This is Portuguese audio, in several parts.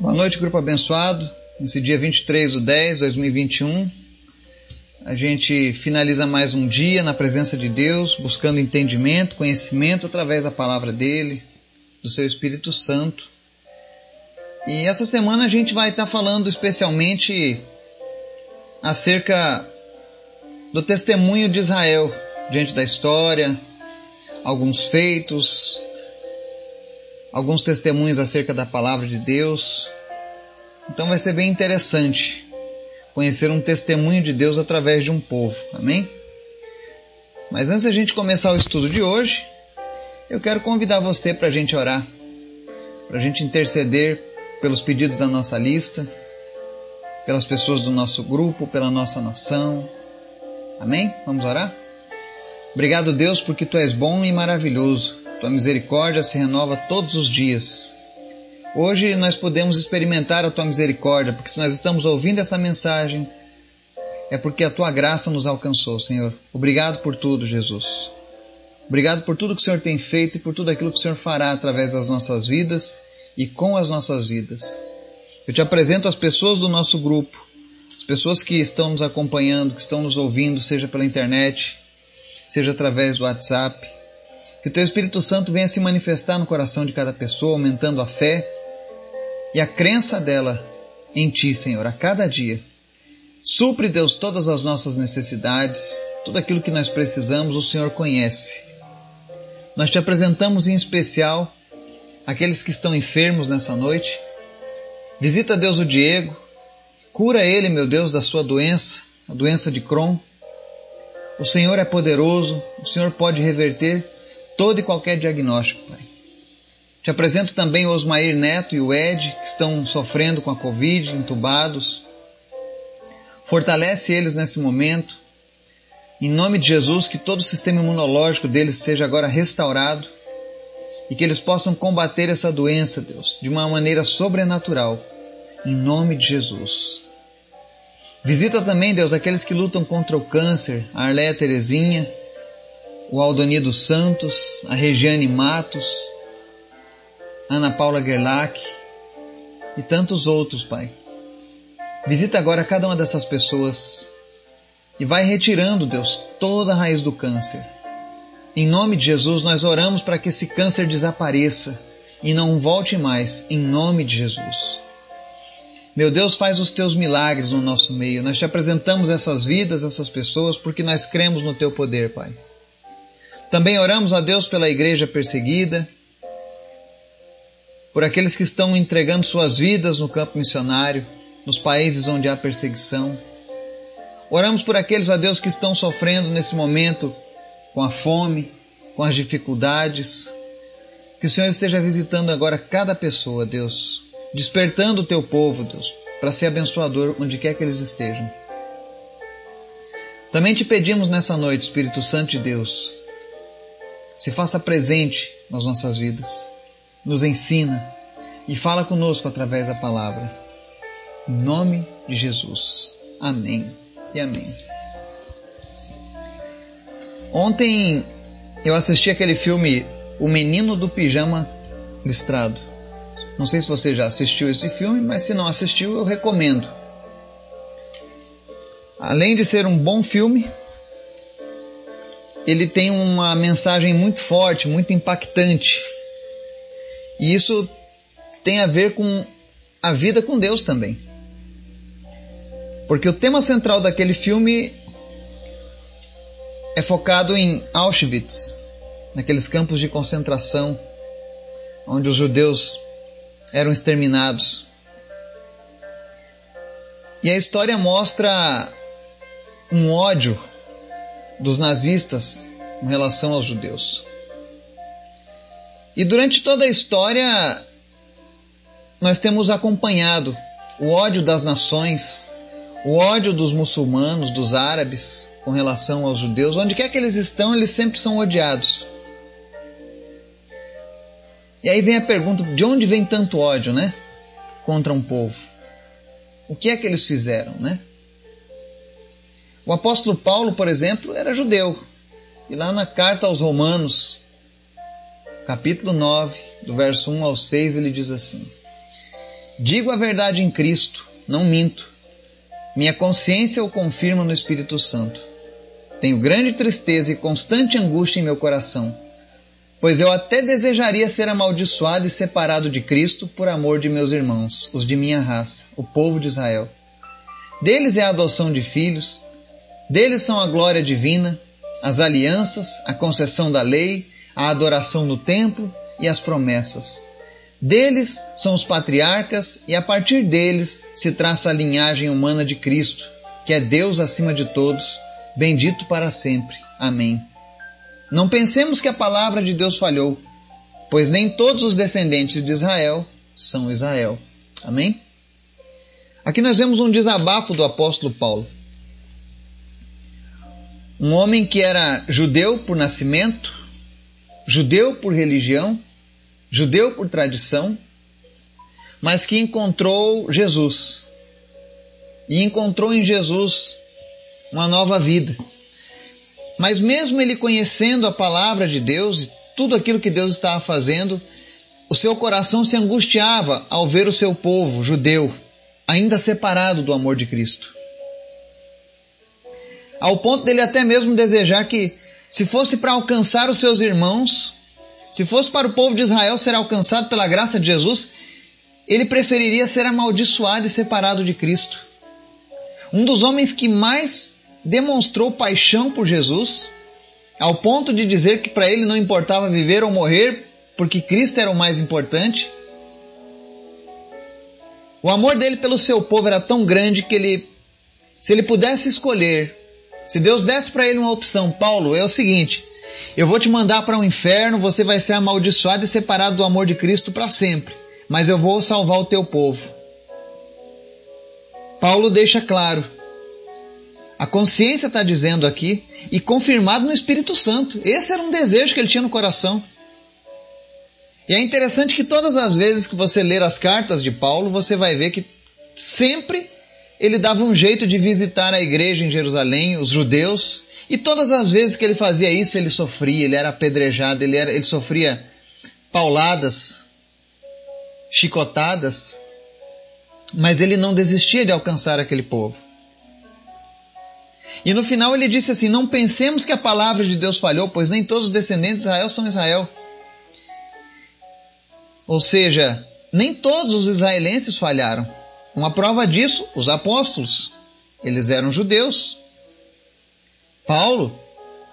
Boa noite, grupo abençoado. Nesse dia 23 de 10 de 2021, a gente finaliza mais um dia na presença de Deus, buscando entendimento, conhecimento através da palavra dele, do seu Espírito Santo. E essa semana a gente vai estar falando especialmente acerca do testemunho de Israel diante da história, alguns feitos, alguns testemunhos acerca da palavra de Deus. Então vai ser bem interessante conhecer um testemunho de Deus através de um povo. Amém? Mas antes da gente começar o estudo de hoje, eu quero convidar você para a gente orar, para a gente interceder pelos pedidos da nossa lista, pelas pessoas do nosso grupo, pela nossa nação. Amém? Vamos orar? Obrigado, Deus, porque tu és bom e maravilhoso. Tua misericórdia se renova todos os dias. Hoje nós podemos experimentar a tua misericórdia, porque se nós estamos ouvindo essa mensagem, é porque a tua graça nos alcançou, Senhor. Obrigado por tudo, Jesus. Obrigado por tudo que o Senhor tem feito e por tudo aquilo que o Senhor fará através das nossas vidas e com as nossas vidas. Eu te apresento as pessoas do nosso grupo, as pessoas que estão nos acompanhando, que estão nos ouvindo, seja pela internet, seja através do WhatsApp. Que Teu Espírito Santo venha se manifestar no coração de cada pessoa, aumentando a fé e a crença dela em Ti, Senhor, a cada dia. Supre, Deus, todas as nossas necessidades, tudo aquilo que nós precisamos, o Senhor conhece. Nós te apresentamos em especial aqueles que estão enfermos nessa noite. Visita, Deus, o Diego. Cura ele, meu Deus, da sua doença, a doença de Crohn. O Senhor é poderoso, o Senhor pode reverter todo e qualquer diagnóstico, Pai. Te apresento também o Osmair Neto e o Ed, que estão sofrendo com a Covid, entubados. Fortalece eles nesse momento. Em nome de Jesus, que todo o sistema imunológico deles seja agora restaurado e que eles possam combater essa doença, Deus, de uma maneira sobrenatural. Em nome de Jesus. Visita também, Deus, aqueles que lutam contra o câncer, a Arléia Terezinha, o Aldonido Santos, a Regiane Matos, Ana Paula Gerlach e tantos outros, Pai. Visita agora cada uma dessas pessoas e vai retirando, Deus, toda a raiz do câncer. Em nome de Jesus, nós oramos para que esse câncer desapareça e não volte mais, em nome de Jesus. Meu Deus, faz os teus milagres no nosso meio. Nós te apresentamos essas vidas, essas pessoas, porque nós cremos no teu poder, Pai. Também oramos a Deus pela igreja perseguida, por aqueles que estão entregando suas vidas no campo missionário, nos países onde há perseguição. Oramos por aqueles, ó Deus, que estão sofrendo nesse momento com a fome, com as dificuldades. Que o Senhor esteja visitando agora cada pessoa, Deus, despertando o teu povo, Deus, para ser abençoador onde quer que eles estejam. Também te pedimos nessa noite, Espírito Santo de Deus, se faça presente nas nossas vidas, nos ensina e fala conosco através da palavra. Em nome de Jesus. Amém e amém. Ontem eu assisti aquele filme O Menino do Pijama Listrado. Não sei se você já assistiu esse filme, mas se não assistiu, eu recomendo. Além de ser um bom filme, ele tem uma mensagem muito forte, muito impactante. E isso tem a ver com a vida com Deus também. Porque o tema central daquele filme é focado em Auschwitz, naqueles campos de concentração onde os judeus eram exterminados. E a história mostra um ódio dos nazistas em relação aos judeus. E durante toda a história, nós temos acompanhado o ódio das nações, o ódio dos muçulmanos, dos árabes com relação aos judeus. Onde quer que eles estão, eles sempre são odiados. E aí vem a pergunta: de onde vem tanto ódio, né? Contra um povo? O que é que eles fizeram, né? O apóstolo Paulo, por exemplo, era judeu. E lá na carta aos Romanos, capítulo 9, do verso 1 ao 6, ele diz assim: Digo a verdade em Cristo, não minto. Minha consciência o confirma no Espírito Santo. Tenho grande tristeza e constante angústia em meu coração, pois eu até desejaria ser amaldiçoado e separado de Cristo por amor de meus irmãos, os de minha raça, o povo de Israel. Deles é a adoção de filhos, deles são a glória divina, as alianças, a concessão da lei, a adoração no templo e as promessas. Deles são os patriarcas, e a partir deles se traça a linhagem humana de Cristo, que é Deus acima de todos, bendito para sempre. Amém. Não pensemos que a palavra de Deus falhou, pois nem todos os descendentes de Israel são Israel. Amém? Aqui nós vemos um desabafo do apóstolo Paulo. Um homem que era judeu por nascimento, judeu por religião, judeu por tradição, mas que encontrou Jesus. E encontrou em Jesus uma nova vida. Mas mesmo ele conhecendo a palavra de Deus e tudo aquilo que Deus estava fazendo, o seu coração se angustiava ao ver o seu povo judeu ainda separado do amor de Cristo. Ao ponto dele até mesmo desejar que, se fosse para alcançar os seus irmãos, se fosse para o povo de Israel ser alcançado pela graça de Jesus, ele preferiria ser amaldiçoado e separado de Cristo. Um dos homens que mais demonstrou paixão por Jesus, ao ponto de dizer que para ele não importava viver ou morrer, porque Cristo era o mais importante. O amor dele pelo seu povo era tão grande que ele, se ele pudesse escolher, se Deus desse para ele uma opção, Paulo, é o seguinte: eu vou te mandar para o um inferno, você vai ser amaldiçoado e separado do amor de Cristo para sempre, mas eu vou salvar o teu povo. Paulo deixa claro. A consciência está dizendo aqui, e confirmado no Espírito Santo. Esse era um desejo que ele tinha no coração. E é interessante que todas as vezes que você ler as cartas de Paulo, você vai ver que sempre ele dava um jeito de visitar a igreja em Jerusalém, os judeus, e todas as vezes que ele fazia isso, ele sofria, ele era apedrejado, ele, era, ele sofria pauladas, chicotadas, mas ele não desistia de alcançar aquele povo. E no final ele disse assim: Não pensemos que a palavra de Deus falhou, pois nem todos os descendentes de Israel são Israel. Ou seja, nem todos os israelenses falharam. Uma prova disso, os apóstolos. Eles eram judeus, Paulo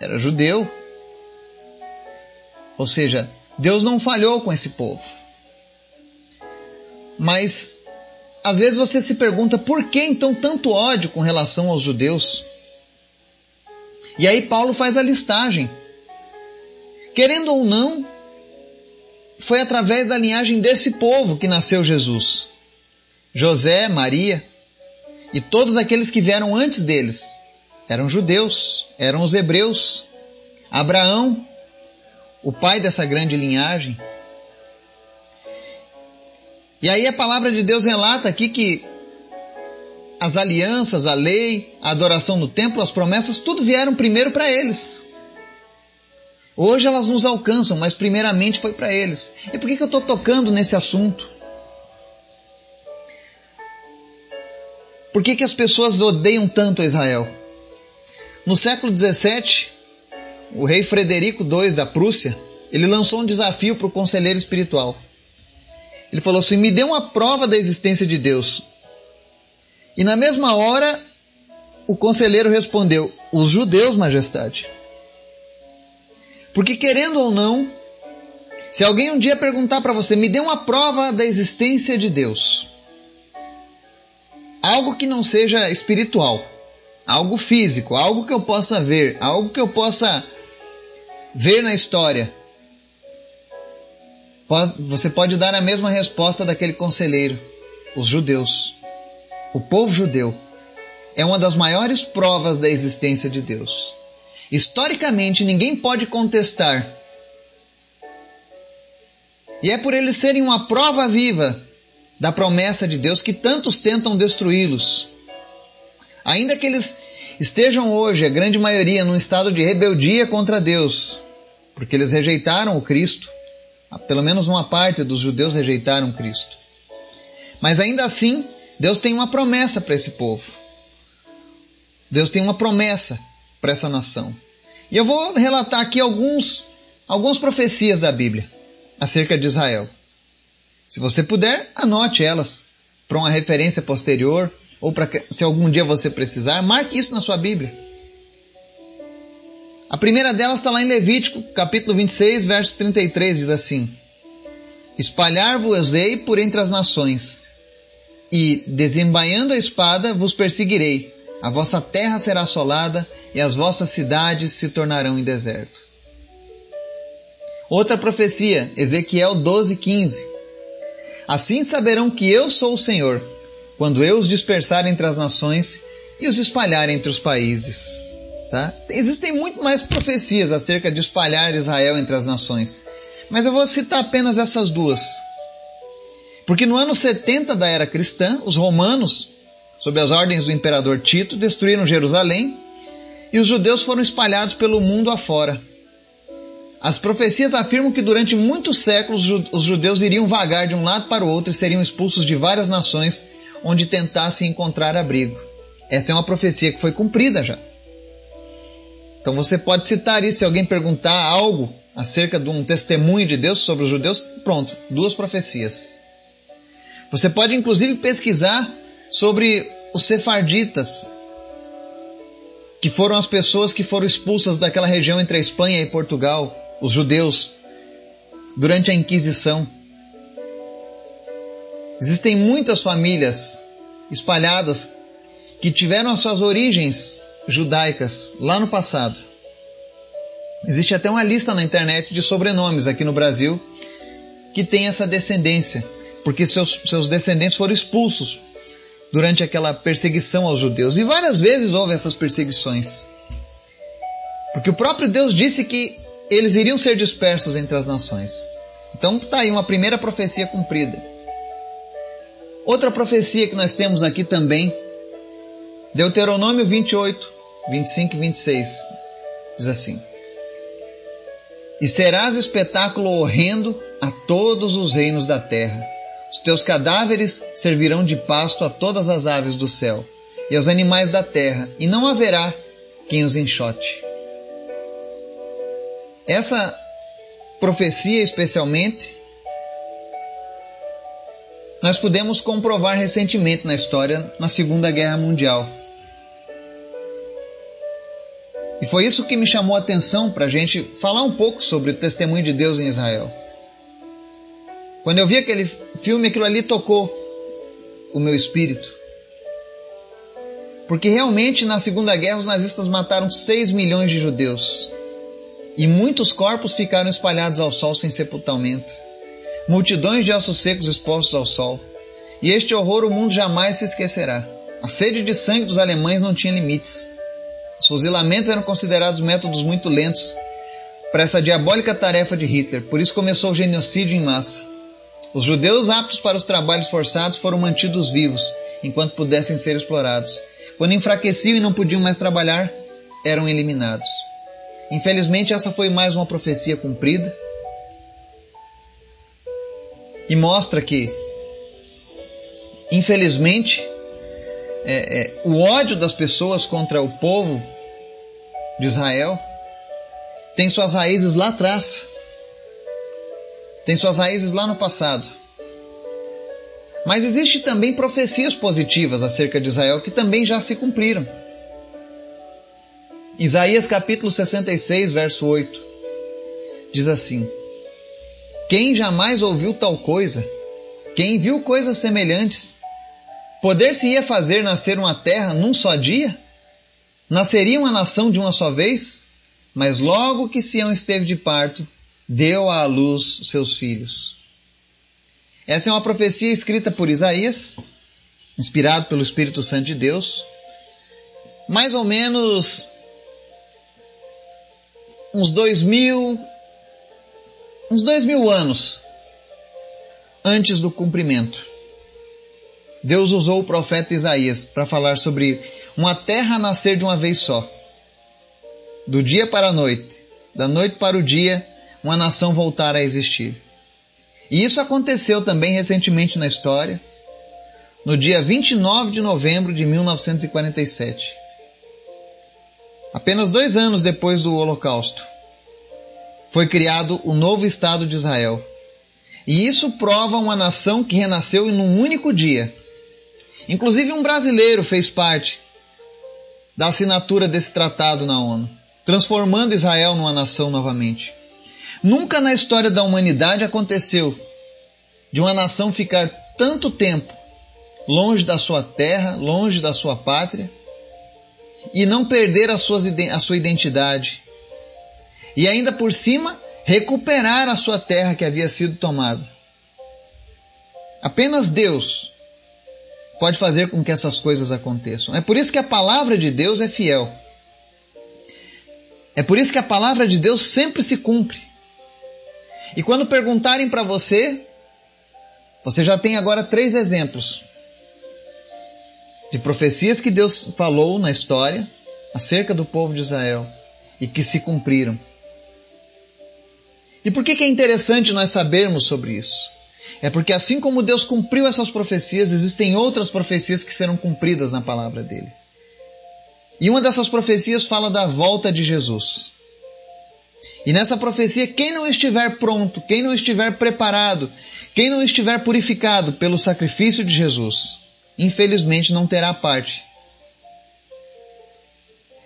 era judeu. Ou seja, Deus não falhou com esse povo. Mas às vezes você se pergunta por que então tanto ódio com relação aos judeus? E aí Paulo faz a listagem. Querendo ou não, foi através da linhagem desse povo que nasceu Jesus. José, Maria e todos aqueles que vieram antes deles eram judeus, eram os hebreus. Abraão, o pai dessa grande linhagem. E aí a palavra de Deus relata aqui que as alianças, a lei, a adoração no templo, as promessas, tudo vieram primeiro para eles. Hoje elas nos alcançam, mas primeiramente foi para eles. E por que, que eu estou tocando nesse assunto? Por que, que as pessoas odeiam tanto Israel? No século XVII, o rei Frederico II da Prússia, ele lançou um desafio para o conselheiro espiritual. Ele falou assim: me dê uma prova da existência de Deus. E na mesma hora, o conselheiro respondeu: os judeus, majestade. Porque querendo ou não, se alguém um dia perguntar para você, me dê uma prova da existência de Deus, algo que não seja espiritual, algo físico, algo que eu possa ver, algo que eu possa ver na história. Você pode dar a mesma resposta daquele conselheiro, os judeus. O povo judeu é uma das maiores provas da existência de Deus. Historicamente, ninguém pode contestar. E é por eles serem uma prova viva da promessa de Deus que tantos tentam destruí-los. Ainda que eles estejam hoje, a grande maioria, num estado de rebeldia contra Deus, porque eles rejeitaram o Cristo, pelo menos uma parte dos judeus rejeitaram Cristo. Mas ainda assim, Deus tem uma promessa para esse povo. Deus tem uma promessa para essa nação. E eu vou relatar aqui alguns, algumas profecias da Bíblia acerca de Israel. Se você puder, anote elas para uma referência posterior ou para se algum dia você precisar, marque isso na sua Bíblia. A primeira delas está lá em Levítico, capítulo 26, verso 33, diz assim: Espalhar-vos-ei por entre as nações, e, desembainhando a espada, vos perseguirei. A vossa terra será assolada, e as vossas cidades se tornarão em deserto. Outra profecia, Ezequiel 12, 15. Assim saberão que eu sou o Senhor, quando eu os dispersar entre as nações e os espalhar entre os países. Tá? Existem muito mais profecias acerca de espalhar Israel entre as nações, mas eu vou citar apenas essas duas. Porque no ano 70 da era cristã, os romanos, sob as ordens do imperador Tito, destruíram Jerusalém e os judeus foram espalhados pelo mundo afora. As profecias afirmam que durante muitos séculos os judeus iriam vagar de um lado para o outro e seriam expulsos de várias nações onde tentassem encontrar abrigo. Essa é uma profecia que foi cumprida já. Então você pode citar isso se alguém perguntar algo acerca de um testemunho de Deus sobre os judeus, pronto, duas profecias. Você pode inclusive pesquisar sobre os sefarditas, que foram as pessoas que foram expulsas daquela região entre a Espanha e Portugal, os judeus, durante a Inquisição. Existem muitas famílias espalhadas que tiveram as suas origens judaicas lá no passado. Existe até uma lista na internet de sobrenomes aqui no Brasil que tem essa descendência, porque seus, seus descendentes foram expulsos durante aquela perseguição aos judeus. E várias vezes houve essas perseguições. Porque o próprio Deus disse que eles iriam ser dispersos entre as nações. Então está aí uma primeira profecia cumprida. Outra profecia que nós temos aqui também, Deuteronômio 28, 25 e 26, diz assim: E serás espetáculo horrendo a todos os reinos da terra. Os teus cadáveres servirão de pasto a todas as aves do céu e aos animais da terra, e não haverá quem os enxote. Essa profecia, especialmente, nós pudemos comprovar recentemente na história na Segunda Guerra Mundial. E foi isso que me chamou a atenção para a gente falar um pouco sobre o testemunho de Deus em Israel. Quando eu vi aquele filme, aquilo ali tocou o meu espírito. Porque realmente na Segunda Guerra os nazistas mataram 6 milhões de judeus. E muitos corpos ficaram espalhados ao sol sem sepultamento. Multidões de ossos secos expostos ao sol. E este horror o mundo jamais se esquecerá. A sede de sangue dos alemães não tinha limites. Os fuzilamentos eram considerados métodos muito lentos para essa diabólica tarefa de Hitler, por isso começou o genocídio em massa. Os judeus aptos para os trabalhos forçados foram mantidos vivos, enquanto pudessem ser explorados. Quando enfraqueciam e não podiam mais trabalhar, eram eliminados. Infelizmente, essa foi mais uma profecia cumprida e mostra que, infelizmente, é, é, o ódio das pessoas contra o povo de Israel tem suas raízes lá atrás, tem suas raízes lá no passado. Mas existe também profecias positivas acerca de Israel que também já se cumpriram. Isaías capítulo 66, verso 8 diz assim: Quem jamais ouviu tal coisa? Quem viu coisas semelhantes? Poder-se-ia fazer nascer uma terra num só dia? Nasceria uma nação de uma só vez? Mas logo que Sião esteve de parto, deu à luz seus filhos. Essa é uma profecia escrita por Isaías, inspirado pelo Espírito Santo de Deus, mais ou menos uns dois mil, uns dois mil anos antes do cumprimento. Deus usou o profeta Isaías para falar sobre uma terra nascer de uma vez só. Do dia para a noite, da noite para o dia, uma nação voltar a existir. E isso aconteceu também recentemente na história. no dia 29 de novembro de 1947. Apenas dois anos depois do Holocausto, foi criado o novo Estado de Israel. E isso prova uma nação que renasceu em um único dia. Inclusive, um brasileiro fez parte da assinatura desse tratado na ONU, transformando Israel numa nação novamente. Nunca na história da humanidade aconteceu de uma nação ficar tanto tempo longe da sua terra, longe da sua pátria, e não perder a, sua identidade. E ainda por cima, recuperar a sua terra que havia sido tomada. Apenas Deus pode fazer com que essas coisas aconteçam. É por isso que a palavra de Deus é fiel. É por isso que a palavra de Deus sempre se cumpre. E quando perguntarem para você, você já tem agora três exemplos de profecias que Deus falou na história acerca do povo de Israel e que se cumpriram. E por que, que é interessante nós sabermos sobre isso? É porque assim como Deus cumpriu essas profecias, existem outras profecias que serão cumpridas na palavra dele. E uma dessas profecias fala da volta de Jesus. E nessa profecia, quem não estiver pronto, quem não estiver preparado, quem não estiver purificado pelo sacrifício de Jesus, infelizmente não terá parte.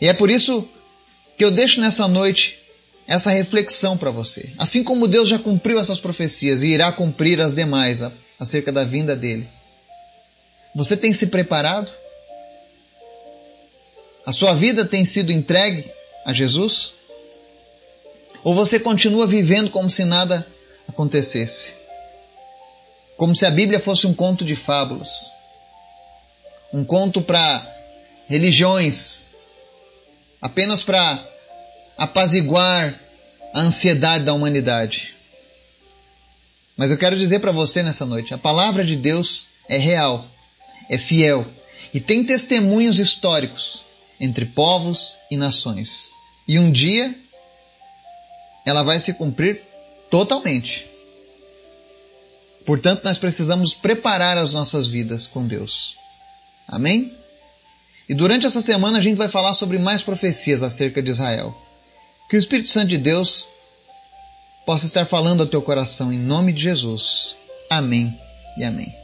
E é por isso que eu deixo nessa noite essa reflexão para você. Assim como Deus já cumpriu essas profecias e irá cumprir as demais acerca da vinda dele. Você tem se preparado? A sua vida tem sido entregue a Jesus? Ou você continua vivendo como se nada acontecesse? Como se a Bíblia fosse um conto de fábulas? um conto para religiões, apenas para apaziguar a ansiedade da humanidade. Mas eu quero dizer para você nessa noite: a palavra de Deus é real, é fiel e tem testemunhos históricos entre povos e nações. E um dia ela vai se cumprir totalmente. Portanto, nós precisamos preparar as nossas vidas com Deus. Amém? E durante essa semana a gente vai falar sobre mais profecias acerca de Israel. Que o Espírito Santo de Deus possa estar falando ao teu coração em nome de Jesus. Amém e amém.